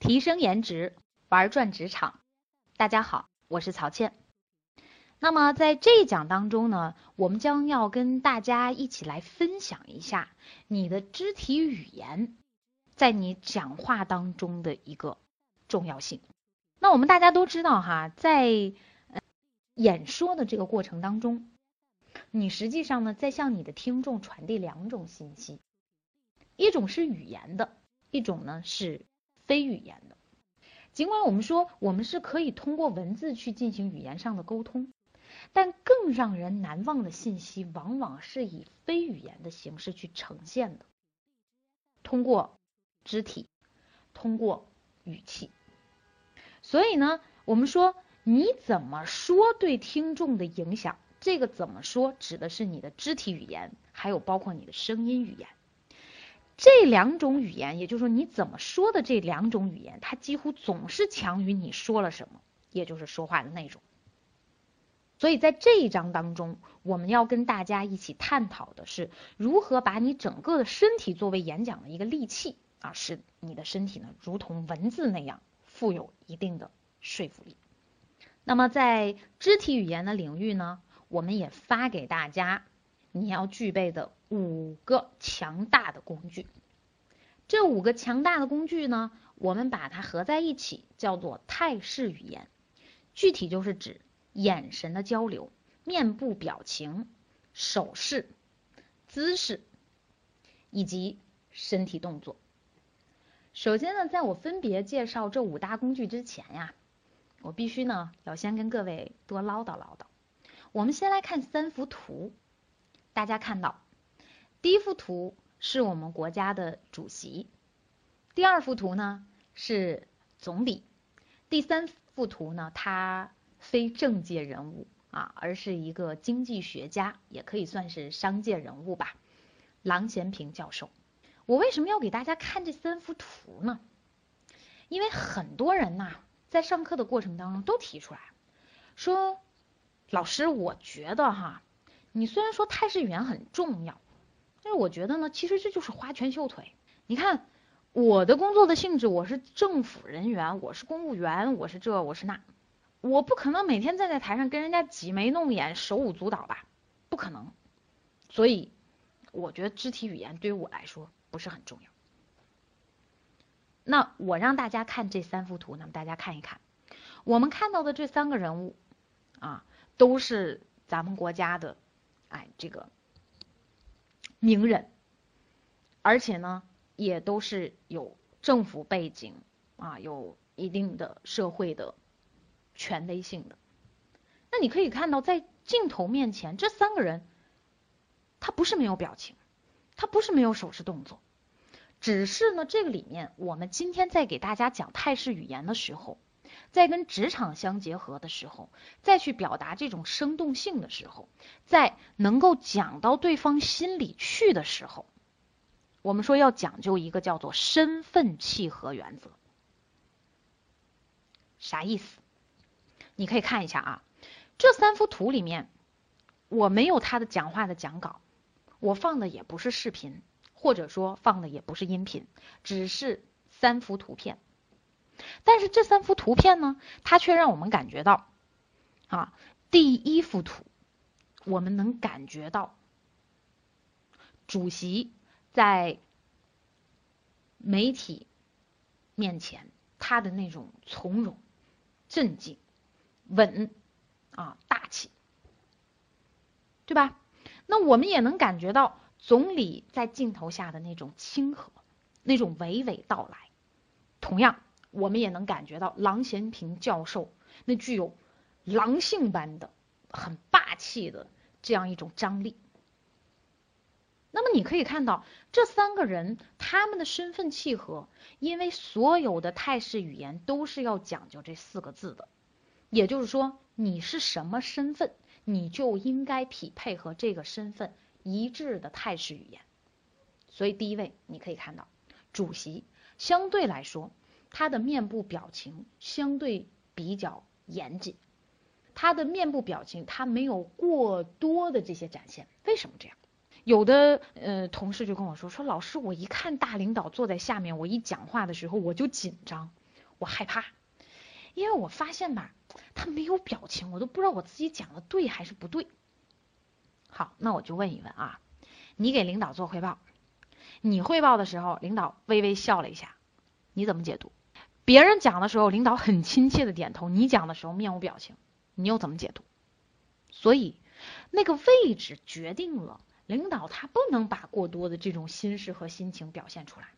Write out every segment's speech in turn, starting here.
提升颜值，玩转职场。大家好，我是曹倩。那么在这一讲当中呢，我们将要跟大家一起来分享一下你的肢体语言在你讲话当中的一个重要性。那我们大家都知道哈，在演说的这个过程当中，你实际上呢在向你的听众传递两种信息，一种是语言的，一种呢是非语言的。尽管我们说我们是可以通过文字去进行语言上的沟通。但更让人难忘的信息，往往是以非语言的形式去呈现的，通过肢体，通过语气。所以呢，我们说你怎么说对听众的影响，这个怎么说指的是你的肢体语言，还有包括你的声音语言。这两种语言，也就是说你怎么说的这两种语言，它几乎总是强于你说了什么，也就是说话的内容。所以在这一章当中，我们要跟大家一起探讨的是如何把你整个的身体作为演讲的一个利器啊，使你的身体呢如同文字那样富有一定的说服力。那么在肢体语言的领域呢，我们也发给大家你要具备的五个强大的工具。这五个强大的工具呢，我们把它合在一起叫做态势语言，具体就是指。眼神的交流、面部表情、手势、姿势以及身体动作。首先呢，在我分别介绍这五大工具之前呀，我必须呢要先跟各位多唠叨唠叨。我们先来看三幅图，大家看到，第一幅图是我们国家的主席，第二幅图呢是总理，第三幅图呢他。非政界人物啊，而是一个经济学家，也可以算是商界人物吧。郎咸平教授，我为什么要给大家看这三幅图呢？因为很多人呐，在上课的过程当中都提出来，说老师，我觉得哈，你虽然说态势语言很重要，但是我觉得呢，其实这就是花拳绣腿。你看我的工作的性质，我是政府人员，我是公务员，我是这，我是那。我不可能每天站在台上跟人家挤眉弄眼、手舞足蹈吧，不可能。所以我觉得肢体语言对于我来说不是很重要。那我让大家看这三幅图，那么大家看一看，我们看到的这三个人物啊，都是咱们国家的哎这个名人，而且呢也都是有政府背景啊，有一定的社会的。权威性的，那你可以看到，在镜头面前，这三个人，他不是没有表情，他不是没有手势动作，只是呢，这个里面，我们今天在给大家讲态势语言的时候，在跟职场相结合的时候，再去表达这种生动性的时候，在能够讲到对方心里去的时候，我们说要讲究一个叫做身份契合原则，啥意思？你可以看一下啊，这三幅图里面，我没有他的讲话的讲稿，我放的也不是视频，或者说放的也不是音频，只是三幅图片。但是这三幅图片呢，它却让我们感觉到，啊，第一幅图，我们能感觉到主席在媒体面前他的那种从容、镇静。稳啊，大气，对吧？那我们也能感觉到总理在镜头下的那种亲和，那种娓娓道来。同样，我们也能感觉到郎咸平教授那具有狼性般的、很霸气的这样一种张力。那么你可以看到这三个人他们的身份契合，因为所有的泰式语言都是要讲究这四个字的。也就是说，你是什么身份，你就应该匹配和这个身份一致的泰式语言。所以第一位，你可以看到，主席相对来说，他的面部表情相对比较严谨，他的面部表情他没有过多的这些展现。为什么这样？有的呃同事就跟我说说，老师，我一看大领导坐在下面，我一讲话的时候我就紧张。我害怕，因为我发现吧，他没有表情，我都不知道我自己讲的对还是不对。好，那我就问一问啊，你给领导做汇报，你汇报的时候，领导微微笑了一下，你怎么解读？别人讲的时候，领导很亲切的点头，你讲的时候面无表情，你又怎么解读？所以那个位置决定了领导他不能把过多的这种心事和心情表现出来。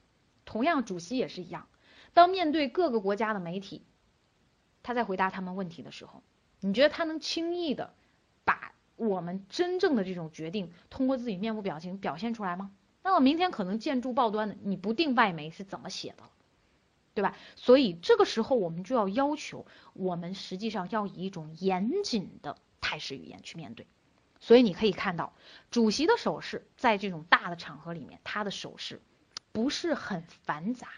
同样，主席也是一样，当面对各个国家的媒体，他在回答他们问题的时候，你觉得他能轻易的把我们真正的这种决定通过自己面部表情表现出来吗？那么明天可能见诸报端的，你不定外媒是怎么写的，对吧？所以这个时候我们就要要求，我们实际上要以一种严谨的态势语言去面对。所以你可以看到，主席的手势在这种大的场合里面，他的手势不是很繁杂，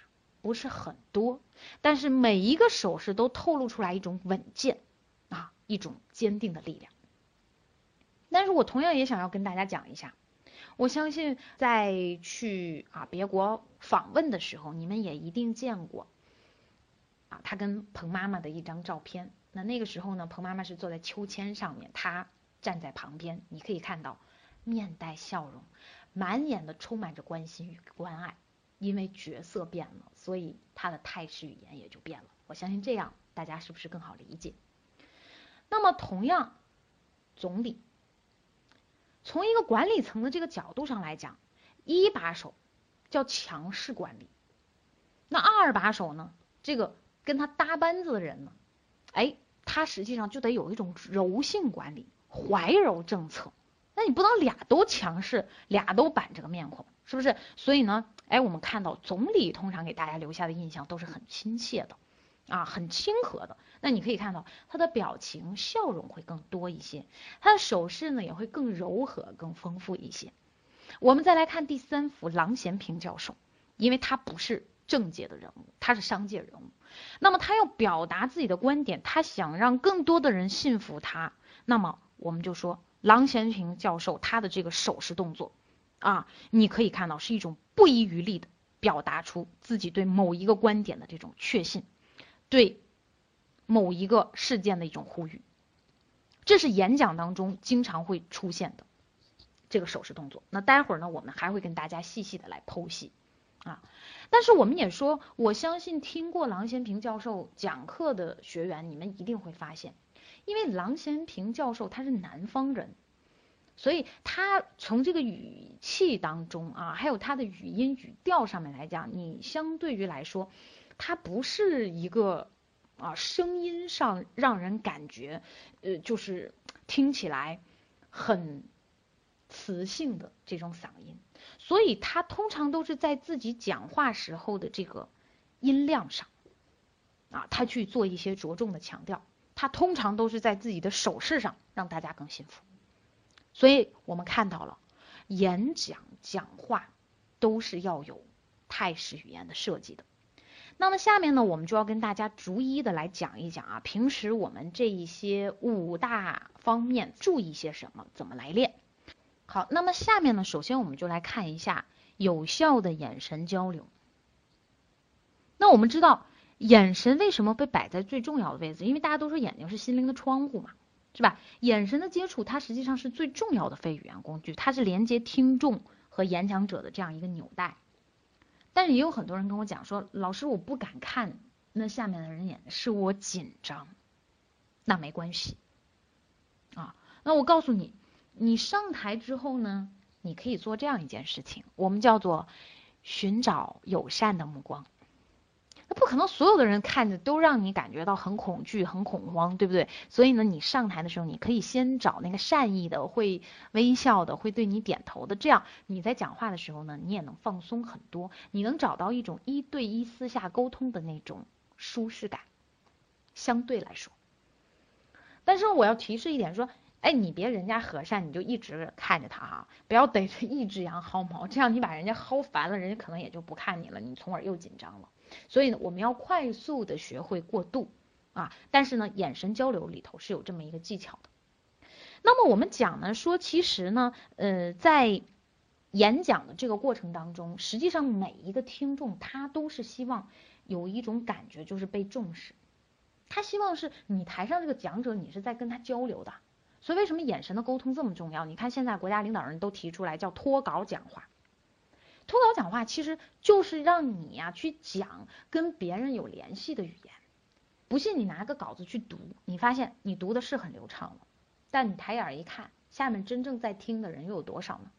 不是很多，但是每一个手势都透露出来一种稳健啊，一种坚定的力量。但是我同样也想要跟大家讲一下，我相信在去啊别国访问的时候，你们也一定见过啊他跟彭妈妈的一张照片。那那个时候呢，彭妈妈是坐在秋千上面，他站在旁边，你可以看到面带笑容，满眼的充满着关心与关爱。因为角色变了，所以他的态势语言也就变了。我相信这样大家是不是更好理解？那么同样，总理。从一个管理层的这个角度上来讲，一把手叫强势管理，那二把手呢？这个跟他搭班子的人呢，哎，他实际上就得有一种柔性管理，怀柔政策。那你不能俩都强势，俩都板着个面孔，是不是？所以呢，哎，我们看到总理通常给大家留下的印象都是很亲切的。啊，很亲和的。那你可以看到他的表情、笑容会更多一些，他的手势呢也会更柔和、更丰富一些。我们再来看第三幅郎咸平教授，因为他不是政界的人物，他是商界人物。那么他要表达自己的观点，他想让更多的人信服他。那么我们就说郎咸平教授他的这个手势动作啊，你可以看到是一种不遗余力的表达出自己对某一个观点的这种确信。对某一个事件的一种呼吁，这是演讲当中经常会出现的这个手势动作。那待会儿呢，我们还会跟大家细细的来剖析啊。但是我们也说，我相信听过郎咸平教授讲课的学员，你们一定会发现，因为郎咸平教授他是南方人，所以他从这个语气当中啊，还有他的语音语调上面来讲，你相对于来说。它不是一个啊，声音上让人感觉呃，就是听起来很磁性的这种嗓音，所以他通常都是在自己讲话时候的这个音量上啊，他去做一些着重的强调。他通常都是在自己的手势上让大家更信服。所以我们看到了演讲讲话都是要有态势语言的设计的。那么下面呢，我们就要跟大家逐一的来讲一讲啊，平时我们这一些五大方面注意些什么，怎么来练。好，那么下面呢，首先我们就来看一下有效的眼神交流。那我们知道眼神为什么被摆在最重要的位置？因为大家都说眼睛是心灵的窗户嘛，是吧？眼神的接触，它实际上是最重要的非语言工具，它是连接听众和演讲者的这样一个纽带。但是也有很多人跟我讲说，老师我不敢看那下面的人眼，是我紧张。那没关系，啊，那我告诉你，你上台之后呢，你可以做这样一件事情，我们叫做寻找友善的目光。那不可能，所有的人看着都让你感觉到很恐惧、很恐慌，对不对？所以呢，你上台的时候，你可以先找那个善意的、会微笑的、会对你点头的，这样你在讲话的时候呢，你也能放松很多，你能找到一种一对一私下沟通的那种舒适感，相对来说。但是我要提示一点，说，哎，你别人家和善，你就一直看着他哈，不要逮着一只羊薅毛，这样你把人家薅烦了，人家可能也就不看你了，你从而又紧张了。所以呢，我们要快速的学会过渡啊，但是呢，眼神交流里头是有这么一个技巧的。那么我们讲呢，说其实呢，呃，在演讲的这个过程当中，实际上每一个听众他都是希望有一种感觉就是被重视，他希望是你台上这个讲者，你是在跟他交流的。所以为什么眼神的沟通这么重要？你看现在国家领导人都提出来叫脱稿讲话，脱稿讲话其实就是让你呀去讲跟别人有联系的语言。不信你拿个稿子去读，你发现你读的是很流畅了，但你抬眼一看，下面真正在听的人又有多少呢？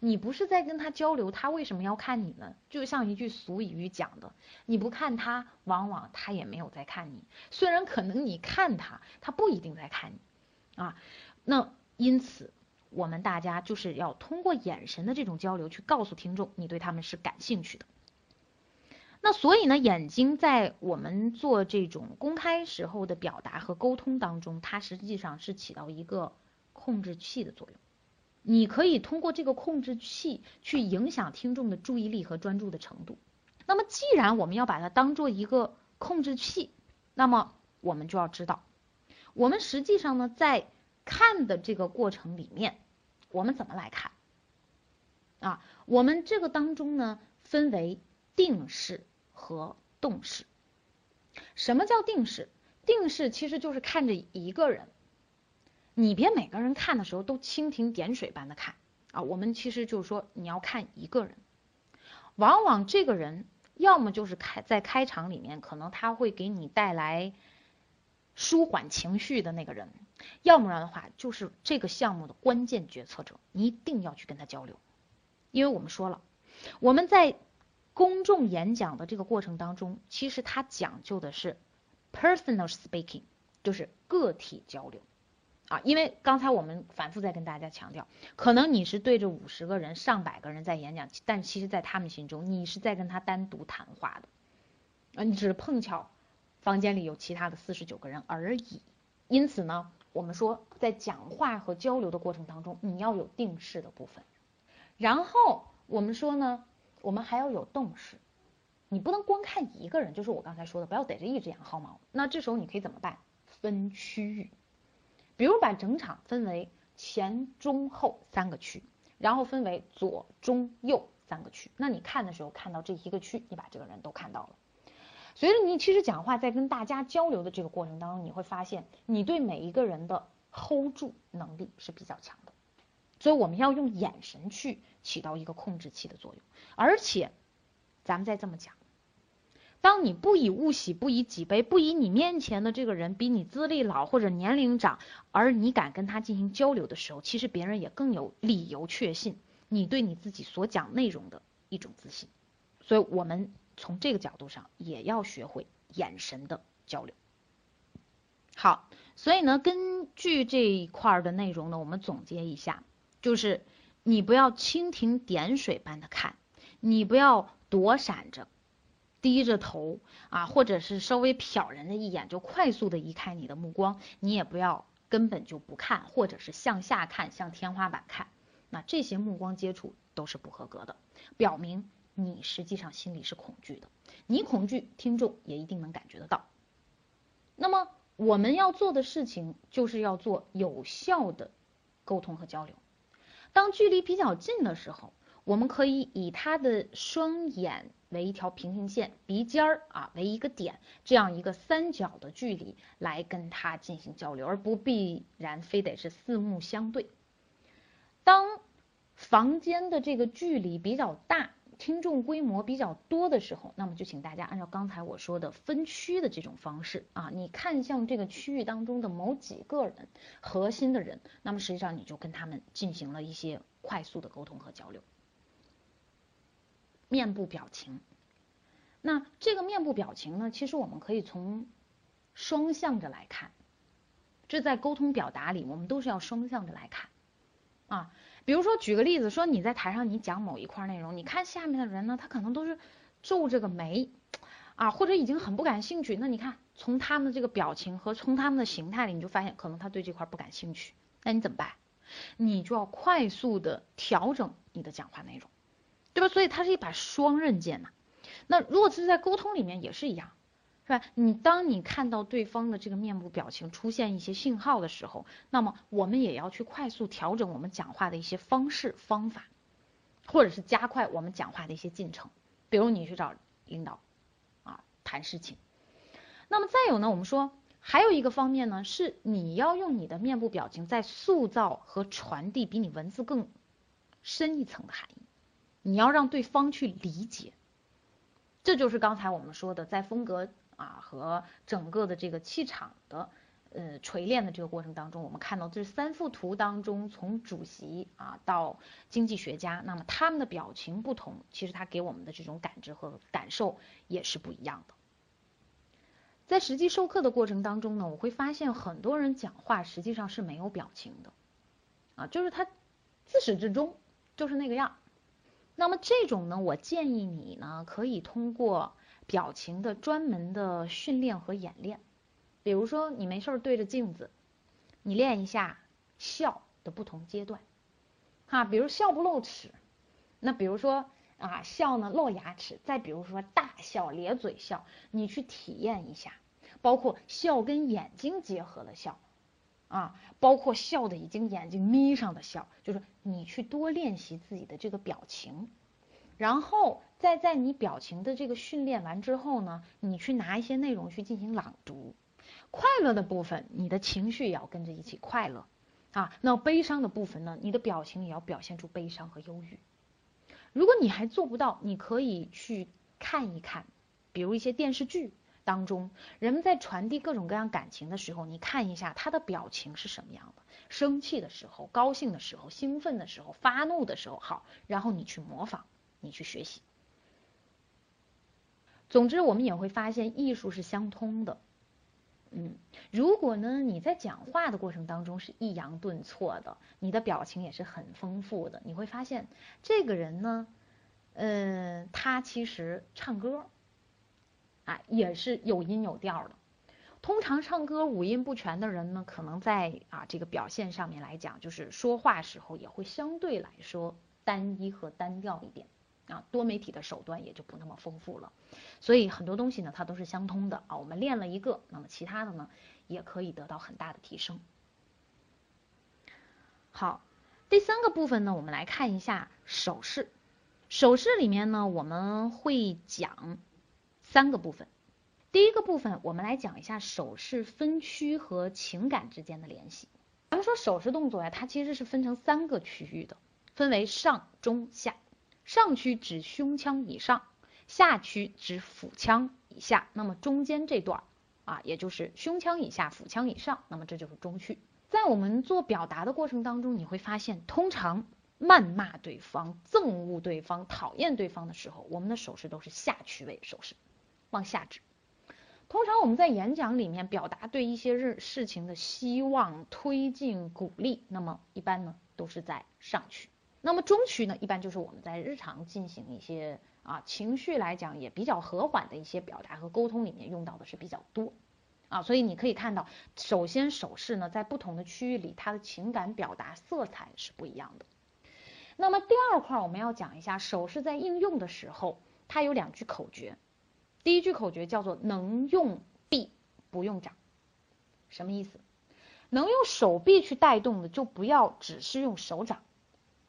你不是在跟他交流，他为什么要看你呢？就像一句俗语讲的，你不看他，往往他也没有在看你。虽然可能你看他，他不一定在看你啊。那因此，我们大家就是要通过眼神的这种交流，去告诉听众你对他们是感兴趣的。那所以呢，眼睛在我们做这种公开时候的表达和沟通当中，它实际上是起到一个控制器的作用。你可以通过这个控制器去影响听众的注意力和专注的程度。那么，既然我们要把它当做一个控制器，那么我们就要知道，我们实际上呢，在看的这个过程里面，我们怎么来看？啊，我们这个当中呢，分为定式和动式。什么叫定式？定式其实就是看着一个人。你别每个人看的时候都蜻蜓点水般的看啊！我们其实就是说，你要看一个人，往往这个人要么就是开在开场里面，可能他会给你带来舒缓情绪的那个人，要不然的话就是这个项目的关键决策者，你一定要去跟他交流，因为我们说了，我们在公众演讲的这个过程当中，其实它讲究的是 personal speaking，就是个体交流。啊，因为刚才我们反复在跟大家强调，可能你是对着五十个人、上百个人在演讲，但其实，在他们心中，你是在跟他单独谈话的，啊，你只是碰巧房间里有其他的四十九个人而已。因此呢，我们说在讲话和交流的过程当中，你要有定式的部分，然后我们说呢，我们还要有动式，你不能光看一个人，就是我刚才说的，不要逮着一只羊薅毛。那这时候你可以怎么办？分区域。比如把整场分为前中后三个区，然后分为左中右三个区。那你看的时候看到这一个区，你把这个人都看到了。随着你其实讲话在跟大家交流的这个过程当中，你会发现你对每一个人的 hold 住能力是比较强的。所以我们要用眼神去起到一个控制器的作用。而且，咱们再这么讲。当你不以物喜，不以己悲，不以你面前的这个人比你资历老或者年龄长，而你敢跟他进行交流的时候，其实别人也更有理由确信你对你自己所讲内容的一种自信。所以，我们从这个角度上也要学会眼神的交流。好，所以呢，根据这一块的内容呢，我们总结一下，就是你不要蜻蜓点水般的看，你不要躲闪着。低着头啊，或者是稍微瞟人的一眼，就快速的移开你的目光，你也不要根本就不看，或者是向下看，向天花板看，那这些目光接触都是不合格的，表明你实际上心里是恐惧的，你恐惧，听众也一定能感觉得到。那么我们要做的事情就是要做有效的沟通和交流，当距离比较近的时候。我们可以以他的双眼为一条平行线，鼻尖儿啊为一个点，这样一个三角的距离来跟他进行交流，而不必然非得是四目相对。当房间的这个距离比较大，听众规模比较多的时候，那么就请大家按照刚才我说的分区的这种方式啊，你看向这个区域当中的某几个人，核心的人，那么实际上你就跟他们进行了一些快速的沟通和交流。面部表情，那这个面部表情呢？其实我们可以从双向着来看，这在沟通表达里，我们都是要双向着来看啊。比如说，举个例子，说你在台上你讲某一块内容，你看下面的人呢，他可能都是皱着个眉啊，或者已经很不感兴趣。那你看从他们的这个表情和从他们的形态里，你就发现可能他对这块不感兴趣。那你怎么办？你就要快速的调整你的讲话内容。对吧？所以它是一把双刃剑呐。那如果是在沟通里面也是一样，是吧？你当你看到对方的这个面部表情出现一些信号的时候，那么我们也要去快速调整我们讲话的一些方式方法，或者是加快我们讲话的一些进程。比如你去找领导啊，谈事情。那么再有呢，我们说还有一个方面呢，是你要用你的面部表情在塑造和传递比你文字更深一层的含义，你要让对方去理解。这就是刚才我们说的，在风格啊和整个的这个气场的呃锤炼的这个过程当中，我们看到这三幅图当中，从主席啊到经济学家，那么他们的表情不同，其实他给我们的这种感知和感受也是不一样的。在实际授课的过程当中呢，我会发现很多人讲话实际上是没有表情的，啊，就是他自始至终就是那个样。那么这种呢，我建议你呢，可以通过表情的专门的训练和演练。比如说，你没事儿对着镜子，你练一下笑的不同阶段，哈，比如笑不露齿，那比如说啊笑呢露牙齿，再比如说大笑咧嘴笑，你去体验一下，包括笑跟眼睛结合了笑。啊，包括笑的已经眼睛眯上的笑，就是你去多练习自己的这个表情，然后在在你表情的这个训练完之后呢，你去拿一些内容去进行朗读。快乐的部分，你的情绪也要跟着一起快乐啊。那悲伤的部分呢，你的表情也要表现出悲伤和忧郁。如果你还做不到，你可以去看一看，比如一些电视剧。当中，人们在传递各种各样感情的时候，你看一下他的表情是什么样的。生气的时候、高兴的时候、兴奋的时候、发怒的时候，好，然后你去模仿，你去学习。总之，我们也会发现艺术是相通的。嗯，如果呢你在讲话的过程当中是抑扬顿挫的，你的表情也是很丰富的，你会发现这个人呢，嗯，他其实唱歌。啊，也是有音有调的。通常唱歌五音不全的人呢，可能在啊这个表现上面来讲，就是说话时候也会相对来说单一和单调一点啊，多媒体的手段也就不那么丰富了。所以很多东西呢，它都是相通的啊。我们练了一个，那么其他的呢，也可以得到很大的提升。好，第三个部分呢，我们来看一下手势。手势里面呢，我们会讲。三个部分，第一个部分我们来讲一下手势分区和情感之间的联系。咱们说手势动作呀，它其实是分成三个区域的，分为上、中、下。上区指胸腔以上，下区指腹腔以下。那么中间这段啊，也就是胸腔以下、腹腔以上，那么这就是中区。在我们做表达的过程当中，你会发现，通常谩骂对方、憎恶对方、讨厌对方的时候，我们的手势都是下区位手势。往下指。通常我们在演讲里面表达对一些事事情的希望、推进、鼓励，那么一般呢都是在上区。那么中区呢，一般就是我们在日常进行一些啊情绪来讲也比较和缓的一些表达和沟通里面用到的是比较多啊。所以你可以看到，首先手势呢在不同的区域里，它的情感表达色彩是不一样的。那么第二块我们要讲一下手势在应用的时候，它有两句口诀。第一句口诀叫做“能用臂不用掌”，什么意思？能用手臂去带动的，就不要只是用手掌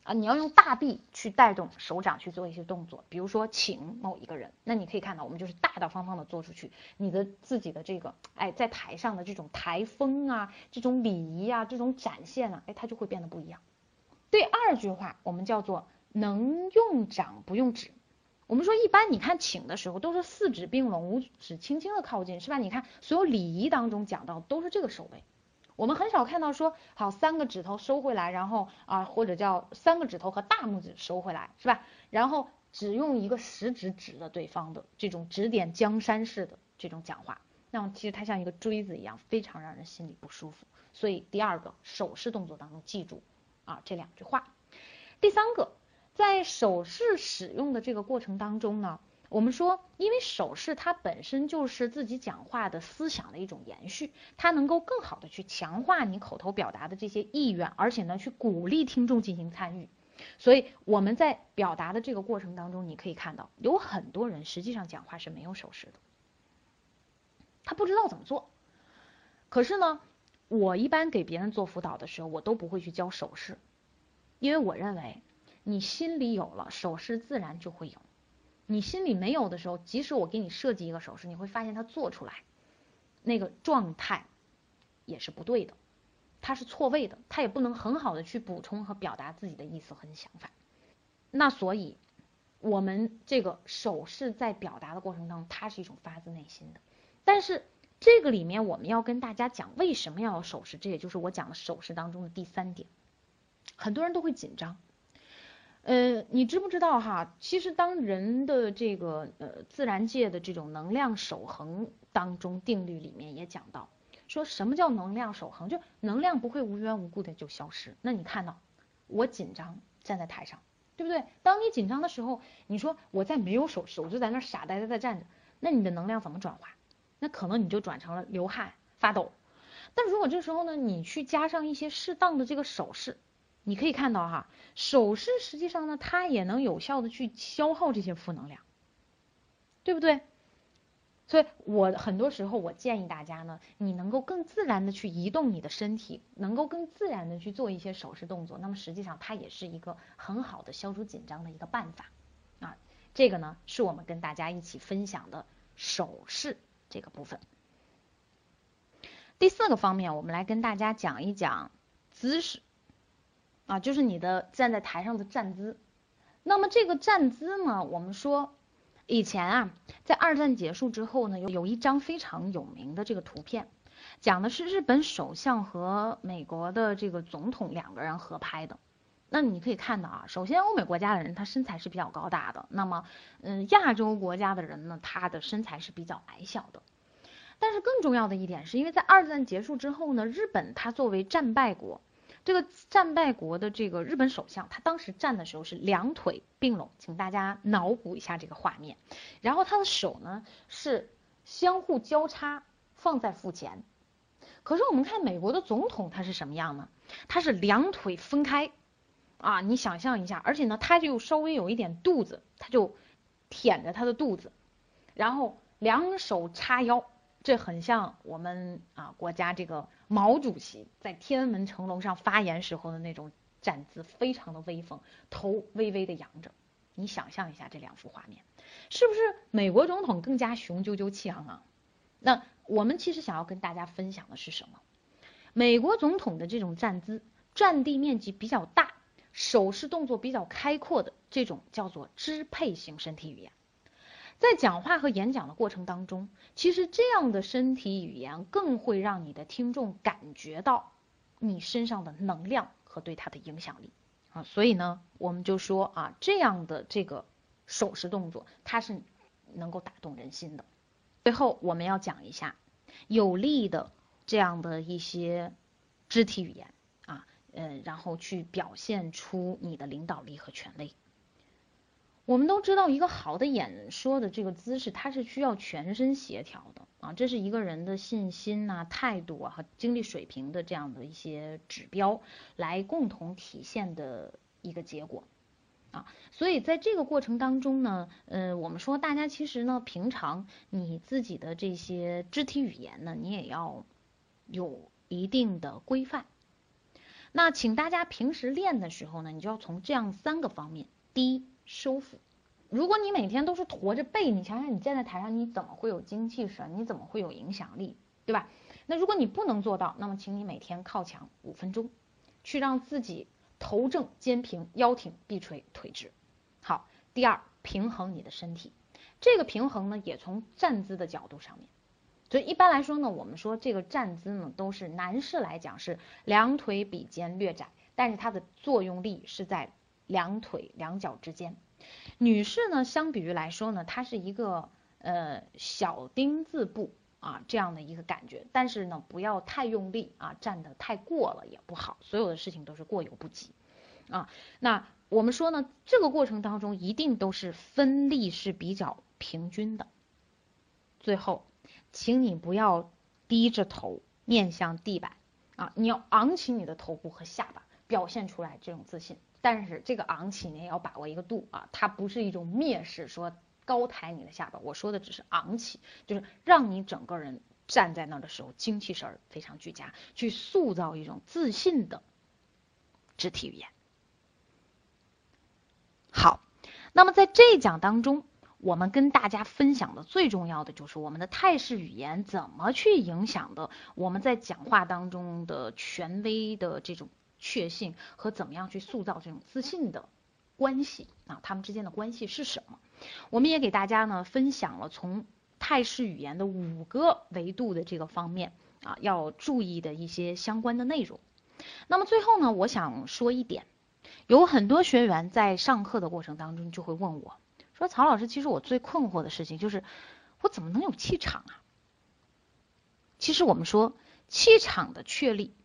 啊，你要用大臂去带动手掌去做一些动作。比如说请某一个人，那你可以看到，我们就是大大方方的做出去，你的自己的这个哎，在台上的这种台风啊，这种礼仪啊，这种展现啊，哎，它就会变得不一样。第二句话我们叫做“能用掌不用指”。我们说，一般你看请的时候都是四指并拢，五指轻轻的靠近，是吧？你看所有礼仪当中讲到都是这个手位，我们很少看到说好三个指头收回来，然后啊或者叫三个指头和大拇指收回来，是吧？然后只用一个食指指着对方的这种指点江山式的这种讲话，那么其实它像一个锥子一样，非常让人心里不舒服。所以第二个手势动作当中记住啊这两句话，第三个。在手势使用的这个过程当中呢，我们说，因为手势它本身就是自己讲话的思想的一种延续，它能够更好的去强化你口头表达的这些意愿，而且呢，去鼓励听众进行参与。所以我们在表达的这个过程当中，你可以看到有很多人实际上讲话是没有手势的，他不知道怎么做。可是呢，我一般给别人做辅导的时候，我都不会去教手势，因为我认为。你心里有了手势，自然就会有。你心里没有的时候，即使我给你设计一个手势，你会发现它做出来那个状态也是不对的，它是错位的，它也不能很好的去补充和表达自己的意思和想法。那所以，我们这个手势在表达的过程当中，它是一种发自内心的。但是这个里面我们要跟大家讲为什么要有手势，这也就是我讲的手势当中的第三点。很多人都会紧张，呃，你知不知道哈？其实当人的这个呃自然界的这种能量守恒当中定律里面也讲到，说什么叫能量守恒？就能量不会无缘无故的就消失。那你看到我紧张站在台上。对不对？当你紧张的时候，你说我在没有手势，我就在那傻呆呆的站着，那你的能量怎么转化？那可能你就转成了流汗、发抖。但如果这时候呢，你去加上一些适当的这个手势，你可以看到哈，手势实际上呢，它也能有效的去消耗这些负能量，对不对？所以我很多时候我建议大家呢，你能够更自然的去移动你的身体，能够更自然的去做一些手势动作，那么实际上它也是一个很好的消除紧张的一个办法啊。这个呢是我们跟大家一起分享的手势这个部分。第四个方面，我们来跟大家讲一讲姿势啊，就是你的站在台上的站姿。那么这个站姿呢，我们说。以前啊，在二战结束之后呢，有有一张非常有名的这个图片，讲的是日本首相和美国的这个总统两个人合拍的。那你可以看到啊，首先欧美国家的人他身材是比较高大的，那么嗯，亚洲国家的人呢，他的身材是比较矮小的。但是更重要的一点是，因为在二战结束之后呢，日本它作为战败国。这个战败国的这个日本首相，他当时站的时候是两腿并拢，请大家脑补一下这个画面。然后他的手呢是相互交叉放在腹前。可是我们看美国的总统他是什么样呢？他是两腿分开啊，你想象一下，而且呢他就稍微有一点肚子，他就舔着他的肚子，然后两手叉腰。这很像我们啊国家这个毛主席在天安门城楼上发言时候的那种站姿，非常的威风，头微微的扬着。你想象一下这两幅画面，是不是美国总统更加雄赳赳气昂昂？那我们其实想要跟大家分享的是什么？美国总统的这种站姿，占地面积比较大，手势动作比较开阔的这种叫做支配型身体语言。在讲话和演讲的过程当中，其实这样的身体语言更会让你的听众感觉到你身上的能量和对他的影响力啊，所以呢，我们就说啊，这样的这个手势动作，它是能够打动人心的。最后，我们要讲一下有力的这样的一些肢体语言啊，呃，然后去表现出你的领导力和权威。我们都知道，一个好的演说的这个姿势，它是需要全身协调的啊，这是一个人的信心呐、态度啊和精力水平的这样的一些指标来共同体现的一个结果啊。所以在这个过程当中呢，呃，我们说大家其实呢，平常你自己的这些肢体语言呢，你也要有一定的规范。那请大家平时练的时候呢，你就要从这样三个方面：第一。收腹。如果你每天都是驼着背，你想想你站在台上，你怎么会有精气神？你怎么会有影响力？对吧？那如果你不能做到，那么请你每天靠墙五分钟，去让自己头正肩平腰挺臂垂腿直。好，第二，平衡你的身体。这个平衡呢，也从站姿的角度上面。所以一般来说呢，我们说这个站姿呢，都是男士来讲是两腿比肩略窄，但是它的作用力是在。两腿两脚之间，女士呢，相比于来说呢，它是一个呃小丁字步啊这样的一个感觉，但是呢，不要太用力啊，站得太过了也不好，所有的事情都是过犹不及啊。那我们说呢，这个过程当中一定都是分力是比较平均的。最后，请你不要低着头面向地板啊，你要昂起你的头部和下巴，表现出来这种自信。但是这个昂起你也要把握一个度啊，它不是一种蔑视，说高抬你的下巴。我说的只是昂起，就是让你整个人站在那儿的时候精气神儿非常俱佳，去塑造一种自信的肢体语言。好，那么在这一讲当中，我们跟大家分享的最重要的就是我们的态势语言怎么去影响的我们在讲话当中的权威的这种确信和怎么样去塑造这种自信的关系啊，他们之间的关系是什么？我们也给大家呢分享了从态势语言的五个维度的这个方面啊要注意的一些相关的内容。那么最后呢，我想说一点，有很多学员在上课的过程当中就会问我。说曹老师，其实我最困惑的事情就是，我怎么能有气场啊？其实我们说气场的确立，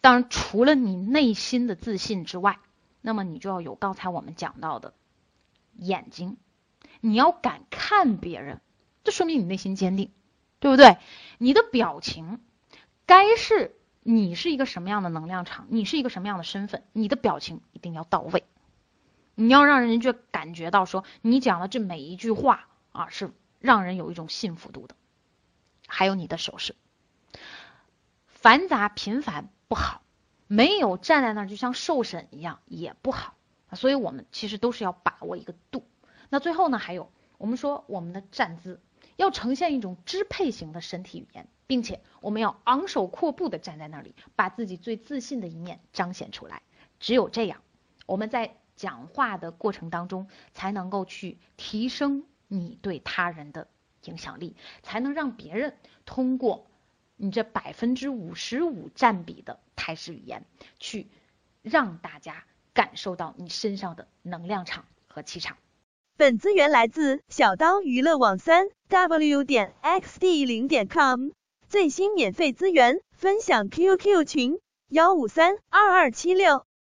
当然除了你内心的自信之外，那么你就要有刚才我们讲到的眼睛，你要敢看别人，这说明你内心坚定，对不对？你的表情该是你是一个什么样的能量场，你是一个什么样的身份，你的表情一定要到位。你要让人就感觉到说，你讲的这每一句话啊，是让人有一种信服度的。还有你的手势，繁杂频繁不好，没有站在那儿就像受审一样也不好。所以我们其实都是要把握一个度。那最后呢，还有我们说我们的站姿要呈现一种支配型的身体语言，并且我们要昂首阔步的站在那里，把自己最自信的一面彰显出来。只有这样，我们在。讲话的过程当中，才能够去提升你对他人的影响力，才能让别人通过你这百分之五十五占比的台式语言，去让大家感受到你身上的能量场和气场。本资源来自小刀娱乐网三 w 点 xd 零点 com，最新免费资源分享 QQ 群幺五三二二七六。